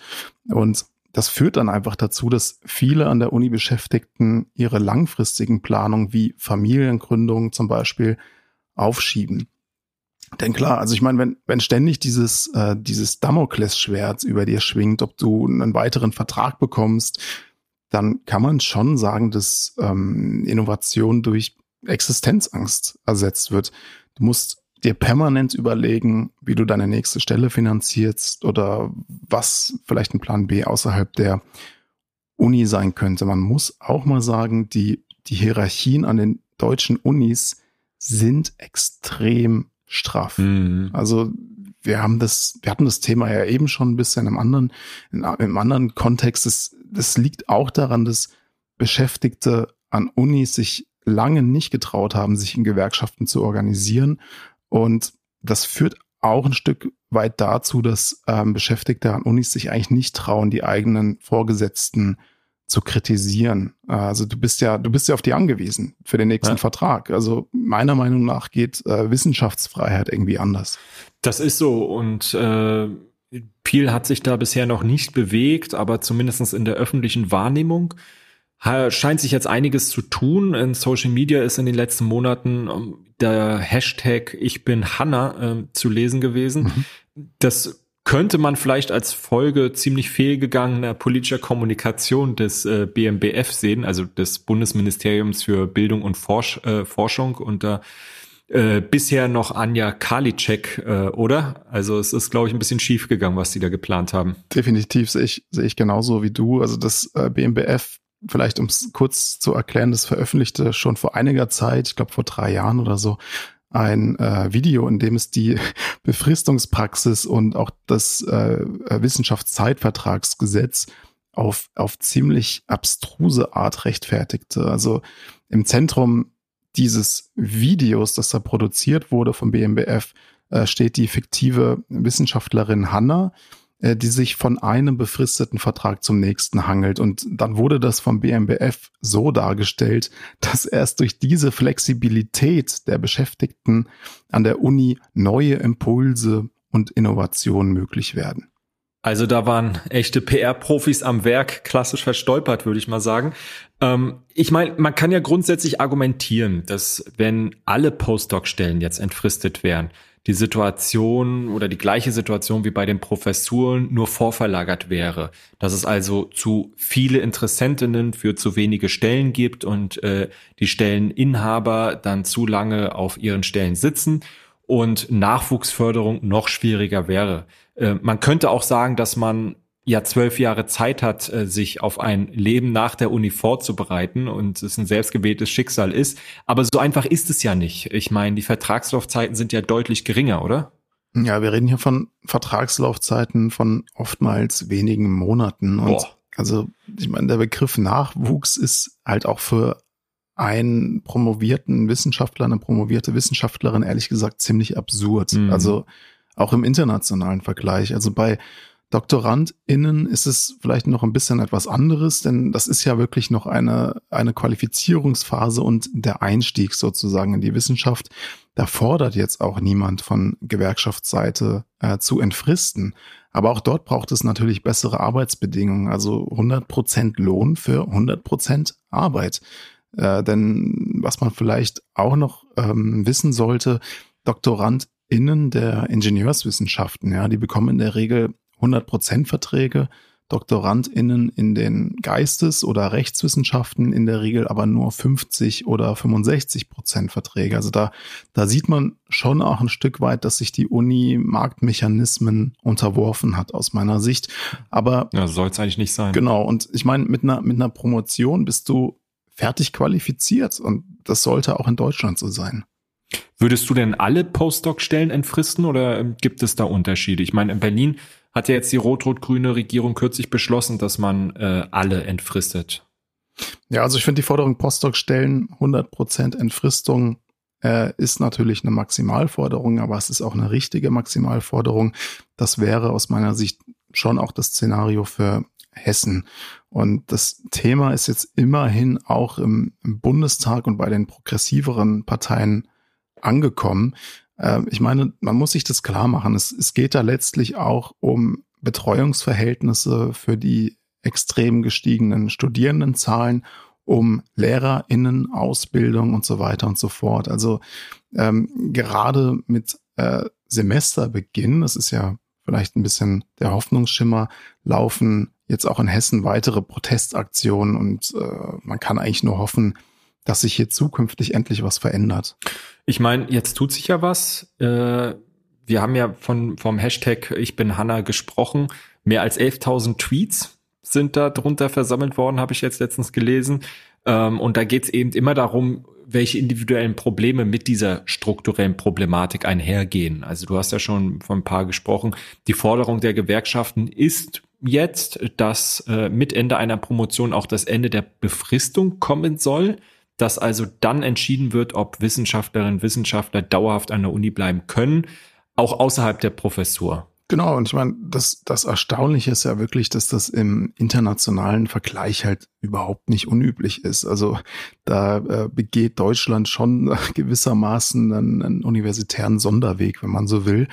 Und das führt dann einfach dazu, dass viele an der Uni Beschäftigten ihre langfristigen Planungen wie Familiengründung zum Beispiel aufschieben. Denn klar, also ich meine, wenn, wenn ständig dieses, äh, dieses Damoklesschwert über dir schwingt, ob du einen weiteren Vertrag bekommst, dann kann man schon sagen, dass ähm, Innovation durch Existenzangst ersetzt wird. Du musst dir permanent überlegen, wie du deine nächste Stelle finanzierst oder was vielleicht ein Plan B außerhalb der Uni sein könnte. Man muss auch mal sagen, die, die Hierarchien an den deutschen Unis sind extrem straff. Mhm. Also wir haben das, wir hatten das Thema ja eben schon ein bisschen im anderen, in, im anderen Kontext. Das, das liegt auch daran, dass Beschäftigte an Unis sich lange nicht getraut haben, sich in Gewerkschaften zu organisieren und das führt auch ein Stück weit dazu, dass ähm, Beschäftigte an Unis sich eigentlich nicht trauen, die eigenen Vorgesetzten zu kritisieren. Also du bist ja, du bist ja auf die angewiesen für den nächsten ja. Vertrag. Also meiner Meinung nach geht äh, Wissenschaftsfreiheit irgendwie anders. Das ist so und äh, viel hat sich da bisher noch nicht bewegt, aber zumindestens in der öffentlichen Wahrnehmung scheint sich jetzt einiges zu tun. In Social Media ist in den letzten Monaten ähm, der Hashtag Ich bin Hanna äh, zu lesen gewesen. Mhm. Das könnte man vielleicht als Folge ziemlich fehlgegangener politischer Kommunikation des äh, BMBF sehen, also des Bundesministeriums für Bildung und Forsch äh, Forschung unter äh, bisher noch Anja Karliczek, äh, oder? Also es ist, glaube ich, ein bisschen schief gegangen, was sie da geplant haben. Definitiv sehe ich, sehe ich genauso wie du. Also das äh, BMBF vielleicht um es kurz zu erklären, das veröffentlichte schon vor einiger Zeit, ich glaube vor drei Jahren oder so, ein äh, Video, in dem es die [laughs] Befristungspraxis und auch das äh, Wissenschaftszeitvertragsgesetz auf, auf ziemlich abstruse Art rechtfertigte. Also im Zentrum dieses Videos, das da produziert wurde vom BMBF, äh, steht die fiktive Wissenschaftlerin Hanna, die sich von einem befristeten Vertrag zum nächsten hangelt. Und dann wurde das vom BMBF so dargestellt, dass erst durch diese Flexibilität der Beschäftigten an der Uni neue Impulse und Innovationen möglich werden. Also da waren echte PR-Profis am Werk, klassisch verstolpert, würde ich mal sagen. Ähm, ich meine, man kann ja grundsätzlich argumentieren, dass wenn alle Postdoc-Stellen jetzt entfristet wären, die Situation oder die gleiche Situation wie bei den Professuren nur vorverlagert wäre. Dass es also zu viele Interessentinnen für zu wenige Stellen gibt und äh, die Stelleninhaber dann zu lange auf ihren Stellen sitzen und Nachwuchsförderung noch schwieriger wäre. Äh, man könnte auch sagen, dass man ja zwölf Jahre Zeit hat, äh, sich auf ein Leben nach der Uni vorzubereiten und es ein selbstgewähltes Schicksal ist. Aber so einfach ist es ja nicht. Ich meine, die Vertragslaufzeiten sind ja deutlich geringer, oder? Ja, wir reden hier von Vertragslaufzeiten von oftmals wenigen Monaten. Und Boah. also, ich meine, der Begriff Nachwuchs ist halt auch für einen promovierten Wissenschaftler, eine promovierte Wissenschaftlerin ehrlich gesagt ziemlich absurd. Mhm. Also auch im internationalen Vergleich. Also bei DoktorandInnen ist es vielleicht noch ein bisschen etwas anderes, denn das ist ja wirklich noch eine, eine Qualifizierungsphase und der Einstieg sozusagen in die Wissenschaft. Da fordert jetzt auch niemand von Gewerkschaftsseite äh, zu entfristen. Aber auch dort braucht es natürlich bessere Arbeitsbedingungen, also 100 Prozent Lohn für 100 Prozent Arbeit. Äh, denn was man vielleicht auch noch ähm, wissen sollte, DoktorandInnen der Ingenieurswissenschaften, ja, die bekommen in der Regel 100% Verträge, DoktorandInnen in den Geistes- oder Rechtswissenschaften in der Regel aber nur 50 oder 65 Prozent Verträge. Also da, da sieht man schon auch ein Stück weit, dass sich die Uni Marktmechanismen unterworfen hat, aus meiner Sicht. Aber. Ja, soll es eigentlich nicht sein. Genau. Und ich meine, mit einer, mit einer Promotion bist du fertig qualifiziert und das sollte auch in Deutschland so sein. Würdest du denn alle Postdoc-Stellen entfristen oder gibt es da Unterschiede? Ich meine, in Berlin hat ja jetzt die rot-rot-grüne Regierung kürzlich beschlossen, dass man äh, alle entfristet. Ja, also ich finde die Forderung Postdoc-Stellen 100% Entfristung äh, ist natürlich eine Maximalforderung, aber es ist auch eine richtige Maximalforderung. Das wäre aus meiner Sicht schon auch das Szenario für Hessen. Und das Thema ist jetzt immerhin auch im Bundestag und bei den progressiveren Parteien angekommen. Äh, ich meine, man muss sich das klar machen. Es, es geht da letztlich auch um Betreuungsverhältnisse für die extrem gestiegenen Studierendenzahlen, um LehrerInnen, Ausbildung und so weiter und so fort. Also ähm, gerade mit äh, Semesterbeginn, das ist ja vielleicht ein bisschen der Hoffnungsschimmer, laufen jetzt auch in Hessen weitere Protestaktionen und äh, man kann eigentlich nur hoffen, dass sich hier zukünftig endlich was verändert. Ich meine, jetzt tut sich ja was. Äh, wir haben ja von vom Hashtag Ich bin Hanna gesprochen. Mehr als 11.000 Tweets sind da drunter versammelt worden, habe ich jetzt letztens gelesen. Ähm, und da geht es eben immer darum, welche individuellen Probleme mit dieser strukturellen Problematik einhergehen. Also du hast ja schon von ein paar gesprochen. Die Forderung der Gewerkschaften ist jetzt, dass äh, mit Ende einer Promotion auch das Ende der Befristung kommen soll dass also dann entschieden wird, ob Wissenschaftlerinnen und Wissenschaftler dauerhaft an der Uni bleiben können, auch außerhalb der Professur. Genau, und ich meine, das, das Erstaunliche ist ja wirklich, dass das im internationalen Vergleich halt überhaupt nicht unüblich ist. Also da äh, begeht Deutschland schon [laughs] gewissermaßen einen, einen universitären Sonderweg, wenn man so will.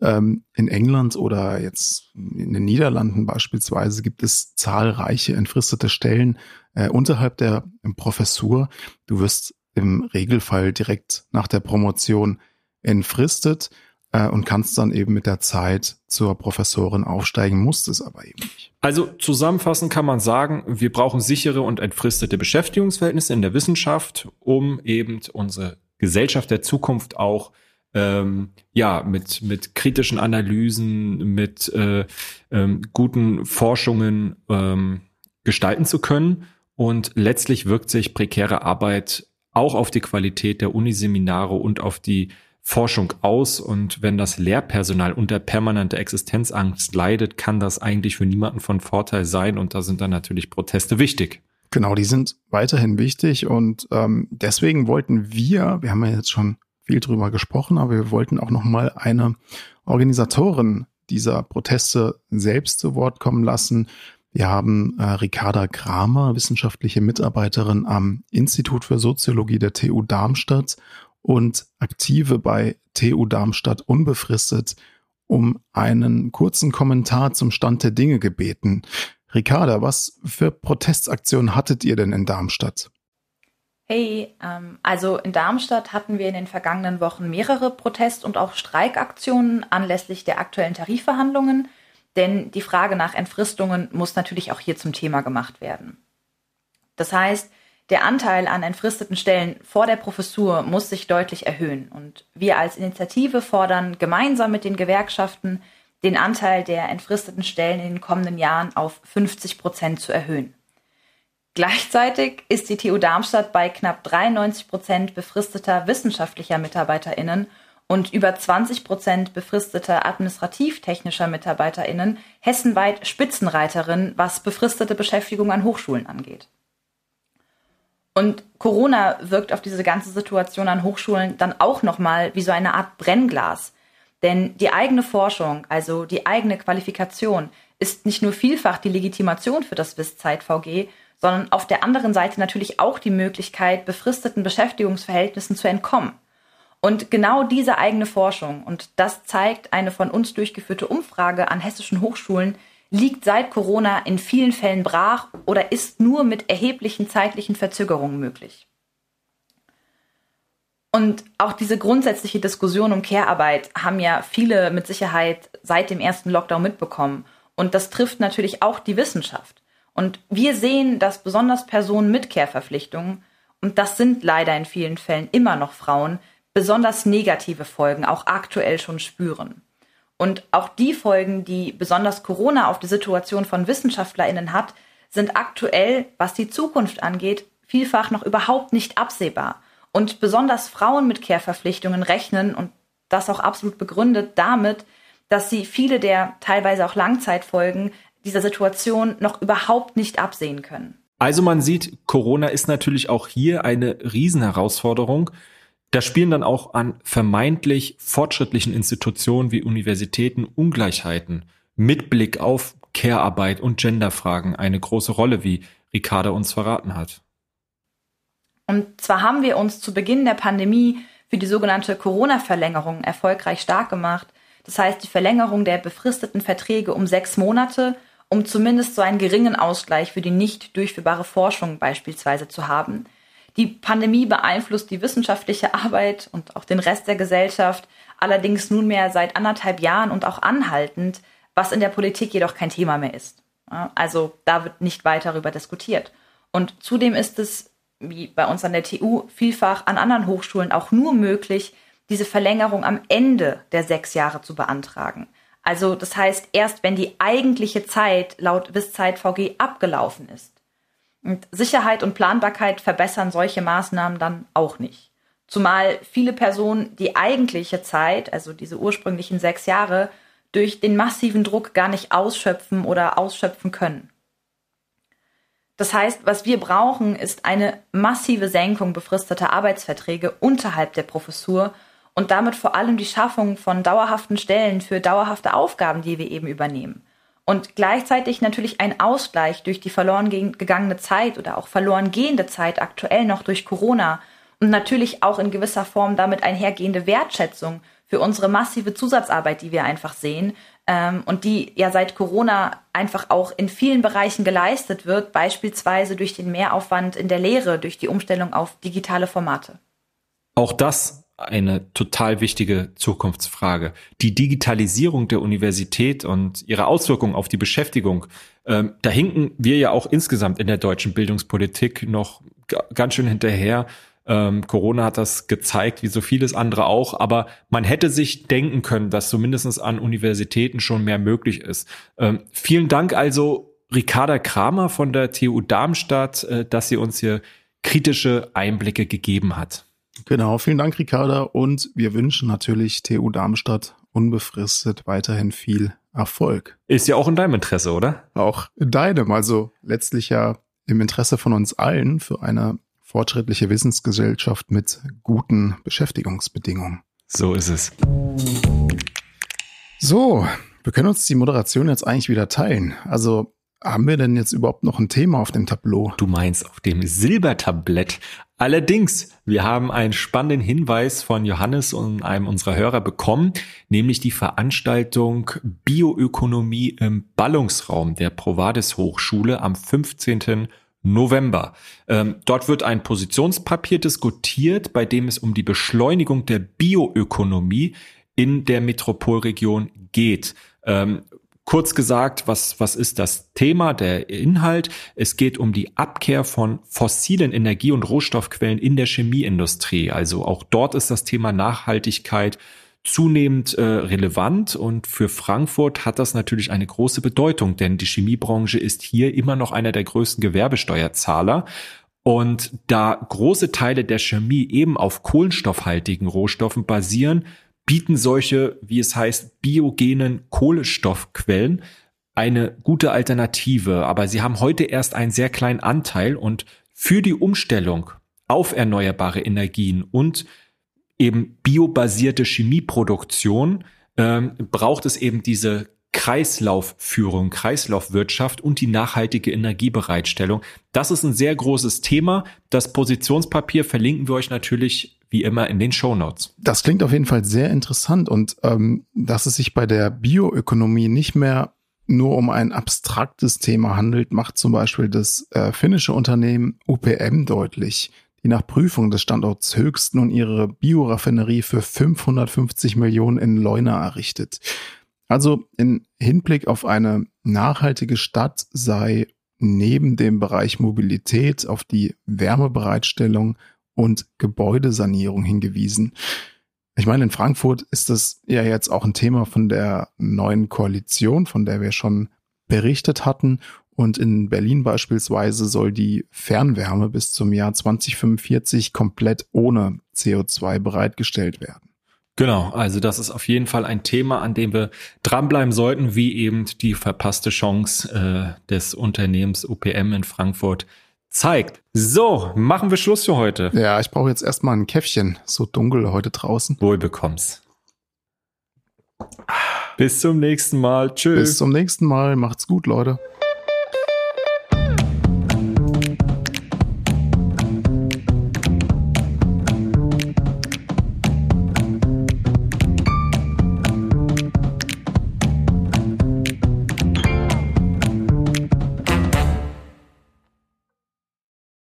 Ähm, in England oder jetzt in den Niederlanden beispielsweise gibt es zahlreiche entfristete Stellen äh, unterhalb der Professur. Du wirst im Regelfall direkt nach der Promotion entfristet äh, und kannst dann eben mit der Zeit zur Professorin aufsteigen, musst es aber eben nicht. Also zusammenfassend kann man sagen, wir brauchen sichere und entfristete Beschäftigungsverhältnisse in der Wissenschaft, um eben unsere Gesellschaft der Zukunft auch ähm, ja mit mit kritischen Analysen, mit äh, ähm, guten Forschungen ähm, gestalten zu können. Und letztlich wirkt sich prekäre Arbeit auch auf die Qualität der Uniseminare und auf die Forschung aus. Und wenn das Lehrpersonal unter permanenter Existenzangst leidet, kann das eigentlich für niemanden von Vorteil sein. Und da sind dann natürlich Proteste wichtig. Genau, die sind weiterhin wichtig. Und ähm, deswegen wollten wir, wir haben ja jetzt schon viel drüber gesprochen, aber wir wollten auch noch mal eine Organisatorin dieser Proteste selbst zu Wort kommen lassen. Wir haben äh, Ricarda Kramer, wissenschaftliche Mitarbeiterin am Institut für Soziologie der TU Darmstadt und aktive bei TU Darmstadt unbefristet, um einen kurzen Kommentar zum Stand der Dinge gebeten. Ricarda, was für Protestaktionen hattet ihr denn in Darmstadt? Hey, ähm, also in Darmstadt hatten wir in den vergangenen Wochen mehrere Protest- und auch Streikaktionen anlässlich der aktuellen Tarifverhandlungen, denn die Frage nach Entfristungen muss natürlich auch hier zum Thema gemacht werden. Das heißt, der Anteil an entfristeten Stellen vor der Professur muss sich deutlich erhöhen und wir als Initiative fordern gemeinsam mit den Gewerkschaften, den Anteil der entfristeten Stellen in den kommenden Jahren auf 50 Prozent zu erhöhen. Gleichzeitig ist die TU Darmstadt bei knapp 93 Prozent befristeter wissenschaftlicher MitarbeiterInnen und über 20 Prozent befristeter administrativ-technischer MitarbeiterInnen hessenweit Spitzenreiterin, was befristete Beschäftigung an Hochschulen angeht. Und Corona wirkt auf diese ganze Situation an Hochschulen dann auch nochmal wie so eine Art Brennglas. Denn die eigene Forschung, also die eigene Qualifikation, ist nicht nur vielfach die Legitimation für das WIS-Zeit-VG, sondern auf der anderen Seite natürlich auch die Möglichkeit, befristeten Beschäftigungsverhältnissen zu entkommen. Und genau diese eigene Forschung, und das zeigt eine von uns durchgeführte Umfrage an hessischen Hochschulen, liegt seit Corona in vielen Fällen brach oder ist nur mit erheblichen zeitlichen Verzögerungen möglich. Und auch diese grundsätzliche Diskussion um Care-Arbeit haben ja viele mit Sicherheit seit dem ersten Lockdown mitbekommen. Und das trifft natürlich auch die Wissenschaft. Und wir sehen, dass besonders Personen mit Care-Verpflichtungen, und das sind leider in vielen Fällen immer noch Frauen, besonders negative Folgen auch aktuell schon spüren. Und auch die Folgen, die besonders Corona auf die Situation von Wissenschaftlerinnen hat, sind aktuell, was die Zukunft angeht, vielfach noch überhaupt nicht absehbar. Und besonders Frauen mit Care-Verpflichtungen rechnen, und das auch absolut begründet, damit, dass sie viele der teilweise auch Langzeitfolgen dieser Situation noch überhaupt nicht absehen können. Also man sieht, Corona ist natürlich auch hier eine Riesenherausforderung. Da spielen dann auch an vermeintlich fortschrittlichen Institutionen wie Universitäten Ungleichheiten mit Blick auf Care-Arbeit und Genderfragen eine große Rolle, wie Ricarda uns verraten hat. Und zwar haben wir uns zu Beginn der Pandemie für die sogenannte Corona-Verlängerung erfolgreich stark gemacht. Das heißt, die Verlängerung der befristeten Verträge um sechs Monate, um zumindest so einen geringen Ausgleich für die nicht durchführbare Forschung beispielsweise zu haben. Die Pandemie beeinflusst die wissenschaftliche Arbeit und auch den Rest der Gesellschaft, allerdings nunmehr seit anderthalb Jahren und auch anhaltend, was in der Politik jedoch kein Thema mehr ist. Also da wird nicht weiter darüber diskutiert. Und zudem ist es, wie bei uns an der TU, vielfach an anderen Hochschulen auch nur möglich, diese Verlängerung am Ende der sechs Jahre zu beantragen. Also das heißt, erst wenn die eigentliche Zeit laut Wisszeit VG abgelaufen ist. Und Sicherheit und Planbarkeit verbessern solche Maßnahmen dann auch nicht. Zumal viele Personen die eigentliche Zeit, also diese ursprünglichen sechs Jahre, durch den massiven Druck gar nicht ausschöpfen oder ausschöpfen können. Das heißt, was wir brauchen, ist eine massive Senkung befristeter Arbeitsverträge unterhalb der Professur und damit vor allem die Schaffung von dauerhaften Stellen für dauerhafte Aufgaben, die wir eben übernehmen und gleichzeitig natürlich ein Ausgleich durch die verloren gegangene Zeit oder auch verloren gehende Zeit aktuell noch durch Corona und natürlich auch in gewisser Form damit einhergehende Wertschätzung für unsere massive Zusatzarbeit, die wir einfach sehen ähm, und die ja seit Corona einfach auch in vielen Bereichen geleistet wird, beispielsweise durch den Mehraufwand in der Lehre, durch die Umstellung auf digitale Formate. Auch das eine total wichtige Zukunftsfrage. Die Digitalisierung der Universität und ihre Auswirkungen auf die Beschäftigung, ähm, da hinken wir ja auch insgesamt in der deutschen Bildungspolitik noch ganz schön hinterher. Ähm, Corona hat das gezeigt, wie so vieles andere auch, aber man hätte sich denken können, dass zumindest an Universitäten schon mehr möglich ist. Ähm, vielen Dank also, Ricarda Kramer von der TU Darmstadt, äh, dass sie uns hier kritische Einblicke gegeben hat. Genau, vielen Dank, Ricarda. Und wir wünschen natürlich TU Darmstadt unbefristet weiterhin viel Erfolg. Ist ja auch in deinem Interesse, oder? Auch in deinem, also letztlich ja im Interesse von uns allen für eine fortschrittliche Wissensgesellschaft mit guten Beschäftigungsbedingungen. So ist es. So, wir können uns die Moderation jetzt eigentlich wieder teilen. Also haben wir denn jetzt überhaupt noch ein Thema auf dem Tableau? Du meinst auf dem Silbertablett. Allerdings, wir haben einen spannenden Hinweis von Johannes und einem unserer Hörer bekommen, nämlich die Veranstaltung Bioökonomie im Ballungsraum der Provades Hochschule am 15. November. Ähm, dort wird ein Positionspapier diskutiert, bei dem es um die Beschleunigung der Bioökonomie in der Metropolregion geht. Ähm, Kurz gesagt, was, was ist das Thema, der Inhalt? Es geht um die Abkehr von fossilen Energie- und Rohstoffquellen in der Chemieindustrie. Also auch dort ist das Thema Nachhaltigkeit zunehmend äh, relevant und für Frankfurt hat das natürlich eine große Bedeutung, denn die Chemiebranche ist hier immer noch einer der größten Gewerbesteuerzahler. Und da große Teile der Chemie eben auf kohlenstoffhaltigen Rohstoffen basieren, bieten solche, wie es heißt, biogenen Kohlenstoffquellen eine gute Alternative. Aber sie haben heute erst einen sehr kleinen Anteil und für die Umstellung auf erneuerbare Energien und eben biobasierte Chemieproduktion ähm, braucht es eben diese Kreislaufführung, Kreislaufwirtschaft und die nachhaltige Energiebereitstellung. Das ist ein sehr großes Thema. Das Positionspapier verlinken wir euch natürlich wie immer in den Show Notes. Das klingt auf jeden Fall sehr interessant und ähm, dass es sich bei der Bioökonomie nicht mehr nur um ein abstraktes Thema handelt, macht zum Beispiel das äh, finnische Unternehmen UPM deutlich die nach Prüfung des Standorts Höchst nun ihre Bioraffinerie für 550 Millionen in Leuna errichtet. Also in Hinblick auf eine nachhaltige Stadt sei neben dem Bereich Mobilität auf die Wärmebereitstellung und Gebäudesanierung hingewiesen. Ich meine, in Frankfurt ist das ja jetzt auch ein Thema von der neuen Koalition, von der wir schon berichtet hatten. Und in Berlin beispielsweise soll die Fernwärme bis zum Jahr 2045 komplett ohne CO2 bereitgestellt werden. Genau, also das ist auf jeden Fall ein Thema, an dem wir dranbleiben sollten, wie eben die verpasste Chance äh, des Unternehmens UPM in Frankfurt zeigt. So, machen wir Schluss für heute. Ja, ich brauche jetzt erstmal ein Käffchen. So dunkel heute draußen. Wohl bekommst. Bis zum nächsten Mal. Tschüss. Bis zum nächsten Mal. Macht's gut, Leute.